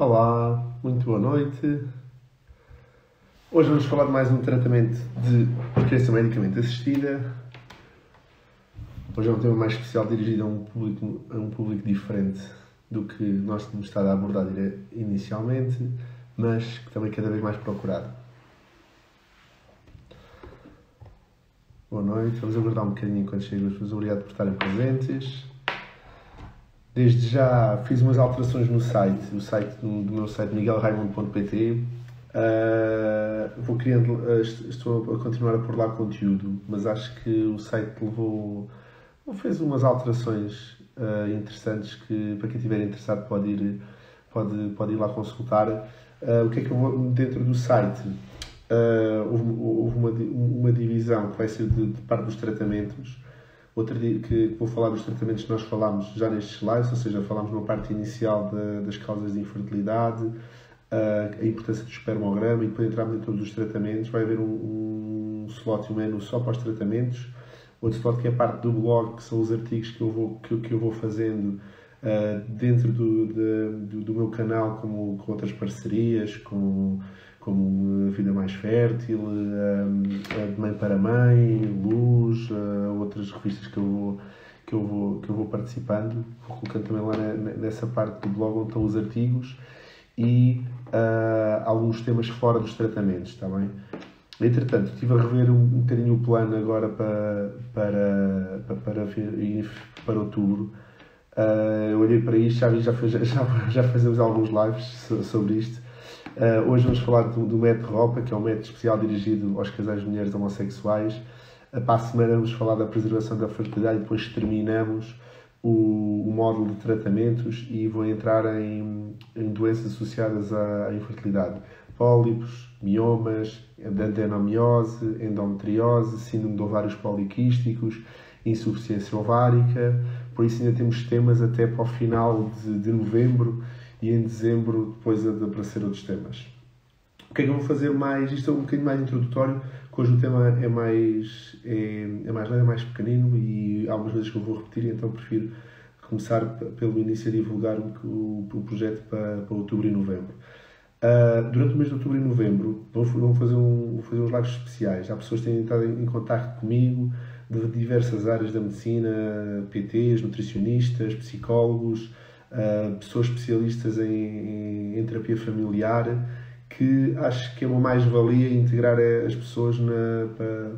Olá, muito boa noite. Hoje vamos falar de mais um tratamento de criança medicamente assistida. Hoje é um tema mais especial dirigido a um público, a um público diferente do que nós temos estado a abordar inicialmente, mas que também é cada vez mais procurado. Boa noite, vamos aguardar um bocadinho enquanto chegam as pessoas. Obrigado por estarem presentes. Desde já fiz umas alterações no site, o site do meu site miguelraimundo.pt. Uh, ah, vou criando, uh, estou a continuar a pôr lá conteúdo, mas acho que o site levou, fez umas alterações uh, interessantes que para quem estiver interessado pode ir, pode, pode ir lá consultar. o que é que eu vou dentro do site? houve, houve uma, uma divisão que vai ser de, de parte dos tratamentos Outra que vou falar dos tratamentos que nós falámos já nestes slides, ou seja, falámos na parte inicial de, das causas de infertilidade, a importância do espermograma e depois entramos em todos os tratamentos. Vai haver um, um slot e um só para os tratamentos. Outro slot que é a parte do blog, que são os artigos que eu vou, que, que eu vou fazendo uh, dentro do, de, do, do, meu canal, como, com outras parcerias, com como A Vida Mais Fértil, De Mãe para Mãe, Luz, outras revistas que eu vou, que eu vou, que eu vou participando. Vou colocando também lá nessa parte do blog onde estão os artigos e uh, alguns temas fora dos tratamentos, está bem? Entretanto, estive a rever um, um bocadinho o plano agora para, para, para, para, para outubro. Uh, eu olhei para isto, já, já, já, já fazemos alguns lives sobre isto Uh, hoje vamos falar do, do método ROPA, que é um método especial dirigido aos casais de mulheres homossexuais. Uh, para a semana vamos falar da preservação da fertilidade e depois terminamos o, o módulo de tratamentos e vou entrar em, em doenças associadas à, à infertilidade. Pólipos, miomas, adenomiose, endometriose, síndrome de ovários poliquísticos, insuficiência ovárica. Por isso ainda temos temas até para o final de, de novembro e em dezembro depois de aparecer outros temas. O que é que eu vou fazer mais? Isto é um bocadinho mais introdutório, que hoje o tema é mais, é, é mais leve, é mais pequenino e há algumas vezes que eu vou repetir, então prefiro começar pelo início a divulgar o, o, projeto para, para outubro e novembro. Uh, durante o mês de outubro e novembro vou, fazer, um, vou fazer uns lives especiais. Há pessoas que têm estado em, em contato comigo de diversas áreas da medicina, PTs, nutricionistas, psicólogos, uh, pessoas especialistas em, em, terapia familiar, que acho que é uma mais-valia integrar as pessoas na,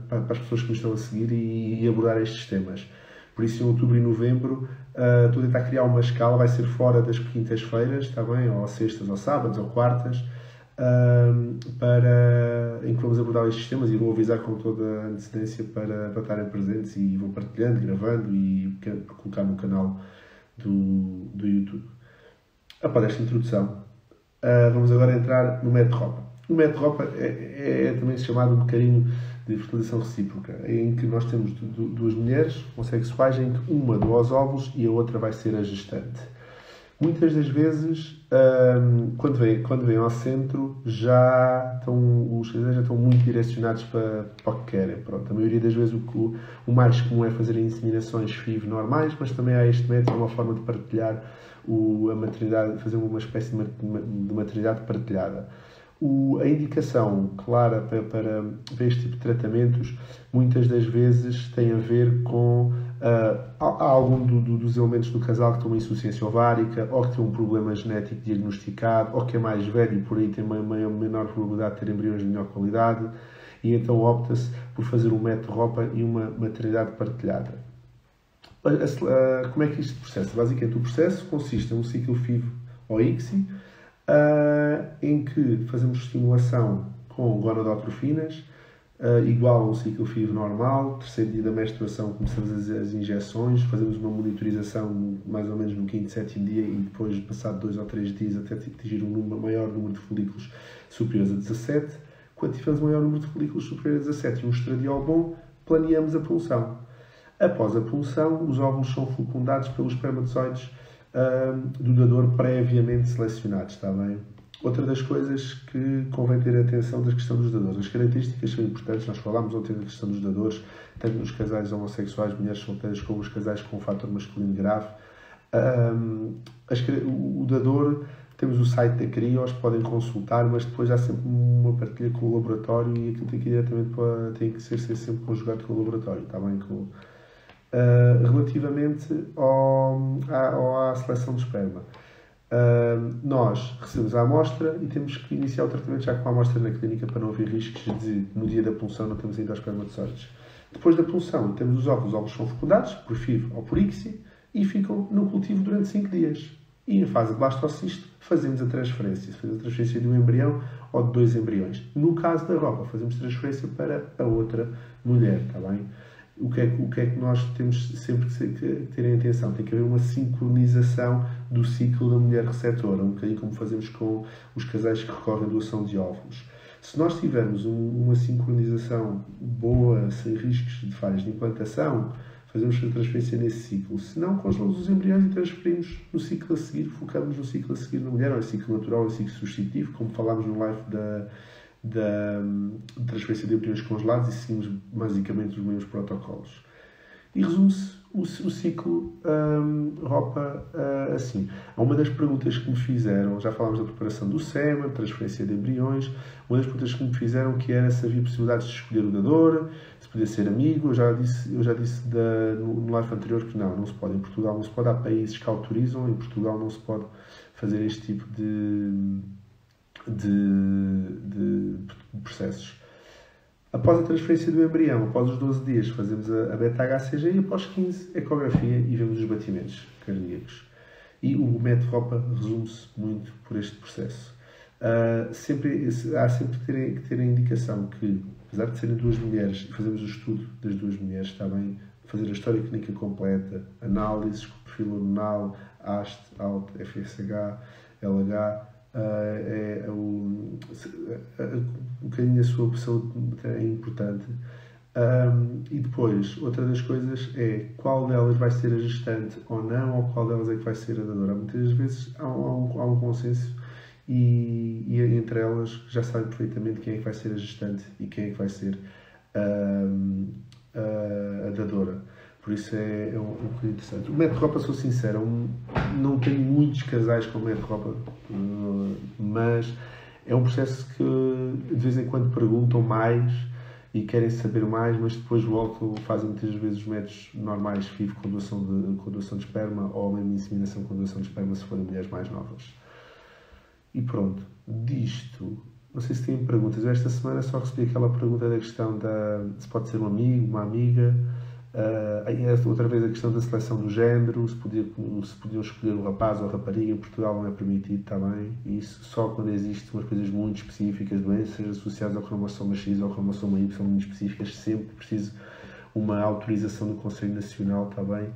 para, para, as pessoas que nos estão a seguir e, e, abordar estes temas. Por isso, em outubro e novembro, uh, estou a tentar criar uma escala, vai ser fora das quintas-feiras, está bem? Ou sextas, ou sábados, ou quartas, uh, para, em que vamos abordar estes temas e vou avisar com toda a antecedência para, para estarem presentes e vou partilhando, gravando e colocar no canal do, do YouTube. Após esta introdução, uh, vamos agora entrar no método ROPA. O método ROPA é, é, é, também chamado um bocadinho de fertilização recíproca, em que nós temos duas mulheres homossexuais em que uma doa os óvulos e a outra vai ser a gestante. Muitas das vezes, um, quando, vem, quando vêm ao centro, já estão, os casais já estão muito direcionados para, para o que querem. Pronto, a maioria das vezes o, o mais comum é fazer inseminações FIV normais, mas também há este método, uma forma de partilhar o, a maternidade, fazer uma espécie de maternidade partilhada. O, a indicação clara para, para, este tipo de tratamentos muitas das vezes tem a ver com uh, há, algum do, do, dos elementos do casal que tem uma insuficiência ovárica ou que tem um problema genético diagnosticado ou que é mais velho e por aí tem uma menor probabilidade de ter embriões de melhor qualidade e então opta-se por fazer um método roupa e uma maternidade partilhada. Uh, como é que isto processa? Basicamente, o processo consiste em um ciclo FIV ou ICSI uh, em que fazemos estimulação com gonadotrofinas, uh, igual a um ciclo FIV normal, terceiro dia da menstruação começamos as, as, injeções, fazemos uma monitorização mais ou menos no quinto, sétimo dia e depois, passado dois ou três dias, até atingir um número, maior número de folículos superiores a 17. Quando tivermos um maior número de folículos superiores a 17 e um estradiol bom, planeamos a punção. Após a punção, os óvulos são fecundados pelos espermatozoides do dador previamente selecionado, está bem? Outra das coisas que convém ter atenção da questão dos dadores. As características são importantes, nós falámos ontem da questão dos dadores, tanto nos casais homossexuais, mulheres solteiras, como os casais com um fator masculino grave. Um, as, o dador temos o site da CRIOS, podem consultar, mas depois há sempre uma partilha com o laboratório e aquilo tem que ir diretamente para, tem que ser, ser sempre conjugado com o laboratório, está bem? Com, uh, relativamente ao, à, à seleção de esperma. Nós recebemos a amostra e temos que iniciar o tratamento já com a amostra na clínica para não haver riscos de, no dia da punção, não temos ainda os espermatozoides. Depois da punção, temos os óvulos, os óvulos são fecundados, por FIV ou por ICSI, e ficam no cultivo durante 5 dias. E em fase de blastocisto, fazemos a transferência. Fazemos a transferência de um embrião ou de dois embriões. No caso da roupa, fazemos transferência para a outra mulher, está bem? O que, é, o que é que nós temos sempre que ter em atenção? Tem que haver uma sincronização do ciclo da mulher receptora, um bocadinho como fazemos com os casais que recorrem à doação de óvulos. Se nós tivermos um, uma sincronização boa, sem riscos de falhas de implantação, fazemos a transferência nesse ciclo. Se não, congelamos os embriões e transferimos no ciclo a seguir, focamos no ciclo a seguir na mulher, ou é ciclo natural ou é ciclo substitutivo, como falámos no live da, da transferência de embriões congelados e seguimos basicamente os mesmos protocolos. E resume-se o, o, ciclo um, roupa uh, assim. Uma das perguntas que me fizeram, já falámos da preparação do SEMA, transferência de embriões, uma das perguntas que me fizeram que era se havia possibilidades de escolher o dador, se podia ser amigo, eu já disse, eu já disse da, no, no live anterior que não, não se pode. Em Portugal não se pode, há países que autorizam, em Portugal não se pode fazer este tipo de, de, de processos. Após a transferência do embrião, após os 12 dias, fazemos a, beta-HCG e após 15, ecografia e vemos os batimentos cardíacos. E o método ROPA resume-se muito por este processo. Uh, sempre, há sempre que ter, que ter a indicação que, apesar de serem duas mulheres, e fazemos o estudo das duas mulheres, está bem fazer a história clínica completa, análises com perfil hormonal, AST, ALT, FSH, LH, é, é o, um bocadinho a sua opção é importante. Um, e depois, outra das coisas é qual delas vai ser a gestante ou não, ou qual delas é que vai ser a dadora. Muitas vezes há um, há um, há um consenso e, e, entre elas já sabem perfeitamente quem é que vai ser a gestante e quem é que vai ser um, a, a dadora. Por isso é, é um, um bocadinho interessante. O método roupa, sou sincero, um, não tenho muitos casais com método roupa, mas é um processo que de vez em quando perguntam mais e querem saber mais, mas depois voltam, fazem muitas vezes os métodos normais FIV com doação de, com doação de esperma ou mesmo inseminação com doação de esperma se forem mulheres mais novas. E pronto, disto, não sei se têm perguntas. Esta semana só recebi aquela pergunta da questão da se pode ser um amigo, uma amiga. Uh, outra vez a questão da seleção do género, se, podia, se podiam escolher o rapaz ou a rapariga, em Portugal não é permitido também, isso só quando existem umas coisas muito específicas, doenças associadas ao cromossoma X ou ao cromossoma Y muito específicas, sempre preciso uma autorização do Conselho Nacional também,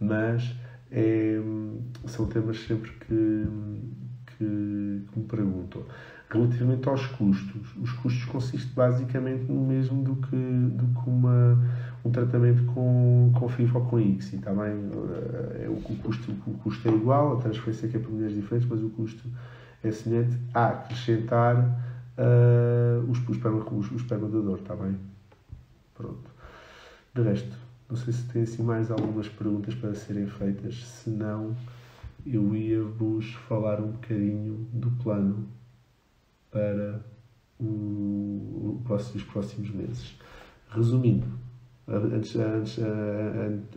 mas é, são temas sempre que, que, que me perguntam. Relativamente aos custos, os custos consistem basicamente no mesmo um tratamento com, com FIFA ou com ICSI, está bem? Eh, o, custo, o custo é igual, a transferência é para mulheres diferentes, mas o custo é semelhante a acrescentar uh, os, o, esperma, o espermadador, está bem? Pronto. De resto, não sei se tem assim mais algumas perguntas para serem feitas, se não, eu ia-vos falar um bocadinho do plano para o, os próximos meses. Resumindo, antes, antes,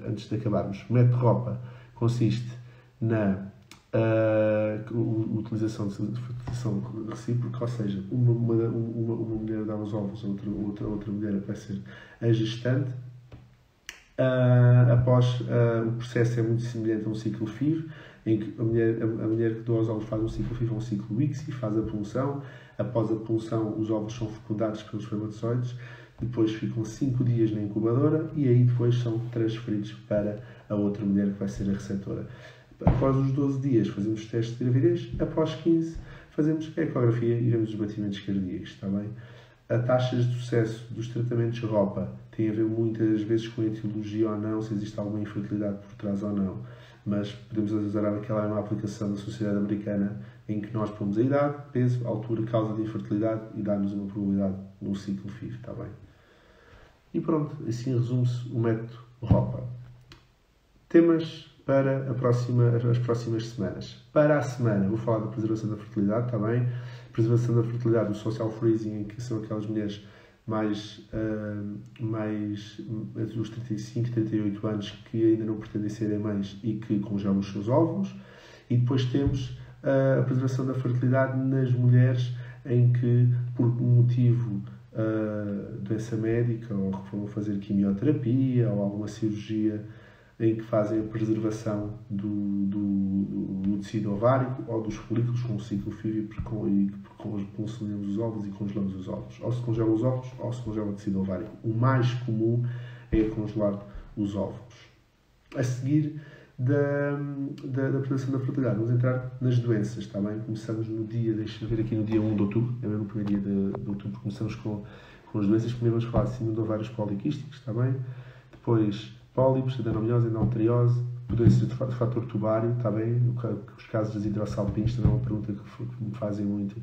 antes de acabarmos. O método roupa consiste na uh, utilização de fertilização recíproca, ou seja, uma, uma, uma, uma mulher dá os ovos, outra, outra, outra mulher vai ser a gestante. Uh, após uh, o processo é muito semelhante a um ciclo FIV, em que a mulher, a, a mulher que doa os ovos faz um ciclo FIV ou um ciclo ICSI, faz a punção. Após a punção, os ovos são fecundados pelos espermatozoides depois ficam 5 dias na incubadora e aí depois são transferidos para a outra mulher que vai ser a receptora. Após os 12 dias fazemos testes de gravidez, após 15 fazemos ecografia e vemos os batimentos cardíacos, está bem? A taxas de sucesso dos tratamentos de roupa tem a ver muitas vezes com a etiologia ou não, se existe alguma infertilidade por trás ou não. Mas podemos usar aquela é uma aplicação da sociedade americana em que nós pomos a idade, peso, altura, causa de infertilidade e dá-nos uma probabilidade no ciclo FIV, está bem? E pronto, assim resume-se o método ROPA. Temas para próxima, as próximas semanas. Para a semana, vou falar da preservação da fertilidade, está bem? Preservação da fertilidade, o social freezing, que são aquelas mulheres mais, uh, mais dos 35 e 38 anos que ainda não pretendem serem mães e que congelam os seus óvulos. E depois temos uh, a preservação da fertilidade nas mulheres em que, por motivo uh, doença médica, ou que foram fazer quimioterapia ou alguma cirurgia em que fazem a preservação do, do, do tecido ovárico ou dos folículos com o ciclo FIV e congelamos os ovos e congelamos os ovos. Ou se congelam os ovos ou se congela o tecido ovárico. O mais comum é congelar os ovos. A seguir da, da, da preservação da fertilidade, vamos entrar nas doenças, está bem? Começamos no dia, deixa ver aqui no dia 1 de outubro, é mesmo o primeiro dia de, de outubro, começamos com, com as doenças. Primeiro vamos falar de síndrome de ovários poliquísticos, está bem? Depois pólipos, adenomiose, endometriose, doenças de fator tubário, está bem? Os casos das hidrossalpinhos também é uma pergunta que me fazem muito.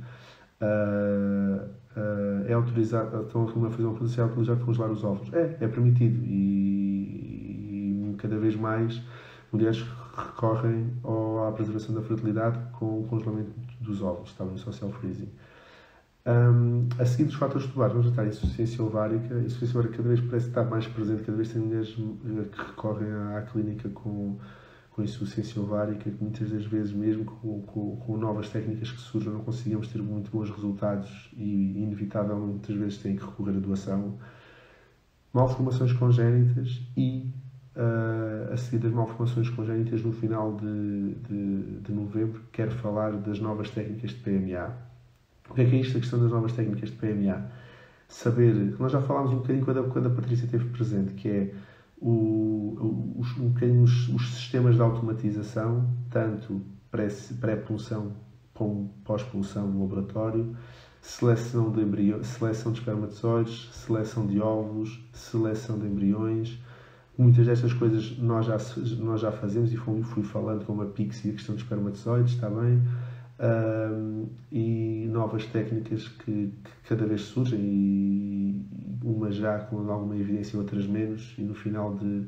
Uh, uh, é autorizado, estão a fazer uma se é autorizado congelar os ovos. É, é permitido e, e cada vez mais mulheres recorrem à preservação da fertilidade com o congelamento dos ovos, está bem? Social freezing. Um, a seguir dos fatores tubulares, vamos estar a insuficiência ovárica. A insuficiência ovárica cada vez parece estar mais presente, cada vez tem mulheres eh, que recorrem à clínica com, com insuficiência ovárica, que muitas das vezes, mesmo com, com, com novas técnicas que surgem, não conseguimos ter muito bons resultados e, inevitavelmente, muitas vezes têm que recorrer à doação. Malformações congénitas e uh, a seguir das malformações congénitas no final de, de, de novembro, quero falar das novas técnicas de PMA o que é que é isto, a questão das novas técnicas de PMA? Saber, nós já falámos um bocadinho quando a, quando a Patrícia esteve presente, que é o, os, um bocadinho os, os sistemas de automatização, tanto pré-punção como pós-punção no laboratório, seleção de, embriões, seleção de espermatozoides, seleção de óvulos, seleção de embriões. Muitas destas coisas nós já, nós já fazemos e fui, fui falando com a Pixie a questão dos espermatozoides, está bem? um, e novas técnicas que, que, cada vez surgem e umas já com alguma evidência outras menos e no final de,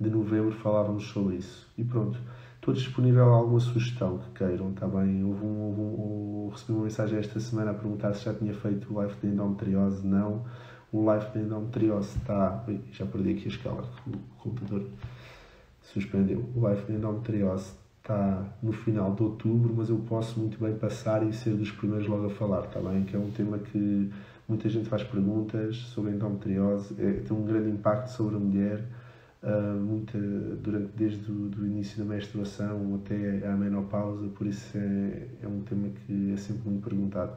de novembro falávamos sobre isso. E pronto estou disponível a alguma sugestão que queiram está bem? Houve um, houve um, recebi uma mensagem esta semana a perguntar se já tinha feito o live de endometriose não o live de endometriose está já perdi aqui a escala o computador suspendeu o de endometriose está no final de outubro, mas eu posso muito bem passar e ser dos primeiros logo a falar, está bem? Que é um tema que muita gente faz perguntas sobre a endometriose, é, tem um grande impacto sobre a mulher, uh, muita, durante, desde o início da menstruação até à menopausa, por isso é, é um tema que é sempre muito perguntado.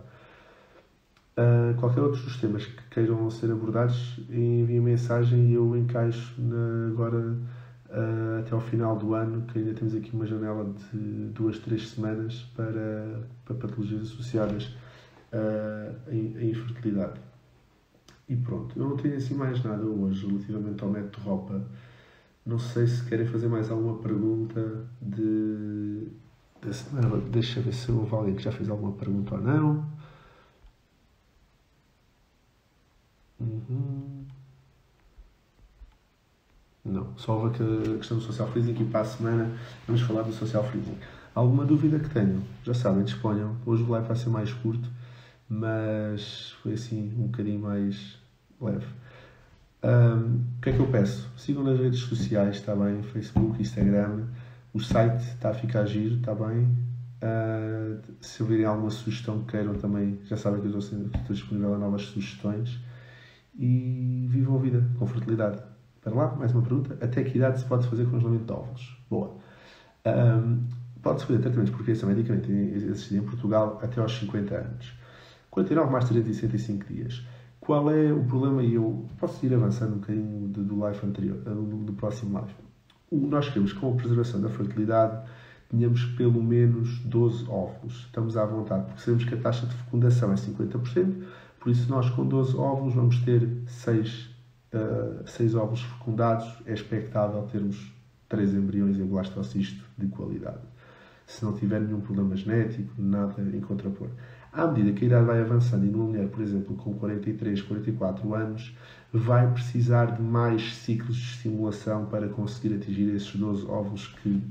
Uh, qualquer outro dos temas que queiram ser abordados, enviem mensagem e eu encaixo na, agora uh, até ao final do ano, que ainda temos aqui uma janela de duas, três semanas para, para patologias associadas uh, à infertilidade. E pronto, eu não tenho assim mais nada hoje relativamente ao método de roupa. Não sei se querem fazer mais alguma pergunta de, da semana. Deixa ver se alguém que já fez alguma pergunta ou não. Uhum. Não, só a questão do social freezing e para a semana vamos falar do social freezing. Alguma dúvida que tenham, já sabem, disponham. Hoje o live vai ser mais curto, mas foi assim um bocadinho mais leve. Um, o que é que eu peço? Sigam nas redes sociais, está bem? Facebook, Instagram. O site está a ficar giro, está bem? Uh, se ouvirem alguma sugestão que queiram também, já sabem que eu estou, estou disponível a novas sugestões. E vivam a vida com fertilidade. Espera lá, mais uma pergunta. Até que idade se pode fazer congelamento de óvulos? Boa. Um, Pode-se fazer tratamentos por criação medicamente existir em Portugal até aos 50 anos. 49 mais 365 dias. Qual é o problema? E eu posso ir avançando um bocadinho do, live anterior, do, próximo live. O, nós queremos, com a preservação da fertilidade, tenhamos pelo menos 12 óvulos. Estamos à vontade, porque sabemos que a taxa de fecundação é 50%, por isso nós com 12 óvulos vamos ter 6 uh, seis ovos fecundados, é expectável termos três embriões em blastocisto de qualidade. Se não tiver nenhum problema genético, nada em contrapor. À medida que a idade vai avançando e numa mulher, por exemplo, com 43, 44 anos, vai precisar de mais ciclos de estimulação para conseguir atingir esses 12 óvulos que,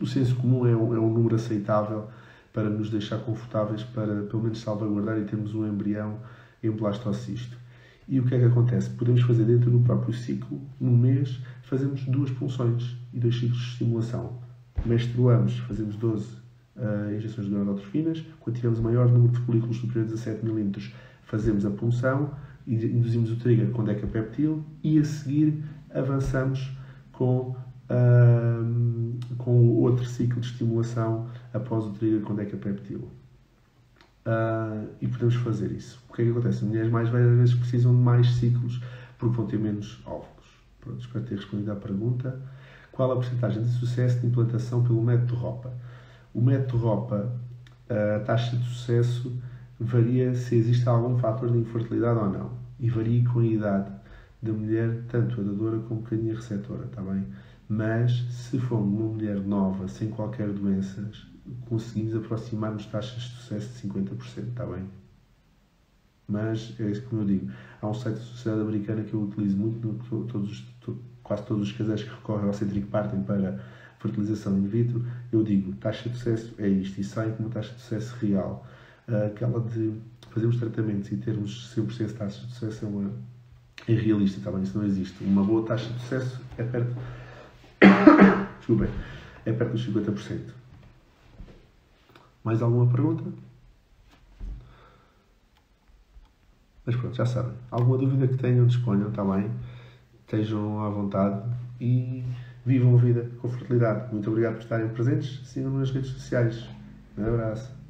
no senso comum, é um, é um número aceitável para nos deixar confortáveis para, pelo menos, salvaguardar e termos um embrião em blastocisto. E o que é que acontece? Podemos fazer dentro do próprio ciclo, num mês, fazemos duas punções e dois ciclos de estimulação. Menstruamos, fazemos 12 uh, injeções de gonadotrofinas. Quando tivermos maior número de folículos superior a 17 milímetros, fazemos a punção, induzimos o trigger com decapeptil e a seguir avançamos com, com outro ciclo de estimulação após o trigger com decapeptil. Uh, e podemos fazer isso. O que é que acontece? As mulheres mais velhas às vezes precisam de mais ciclos porque vão ter menos óvulos. Pronto, espero ter respondido à pergunta. Qual a porcentagem de sucesso de implantação pelo método ROPA? O método ROPA, a taxa de sucesso varia se existe algum fator de infertilidade ou não. E varia com a idade da mulher, tanto a dadora como a receptora, está bem? Mas se for uma mulher nova, sem qualquer doenças, conseguimos aproximar-nos taxas de sucesso de 50%, está bem? Mas é isso que eu digo. Há um site da sociedade americana que eu utilizo muito, no, todos, quase todos os casais que recorrem ao Centric Partem para fertilização in vitro, eu digo, taxa de sucesso é isto, e sai com uma taxa de sucesso real. Aquela de fazermos tratamentos e termos 100% de taxa de sucesso é, uma, é realista, está bem? Isso não existe. Uma boa taxa de sucesso é perto. Desculpem, é perto dos 50%. Mais alguma pergunta? Mas pronto, já sabem. Alguma dúvida que tenham, disponham, está bem? Estejam à vontade e vivam a vida com fertilidade. Muito obrigado por estarem presentes. Sigam-me nas redes sociais. Um abraço.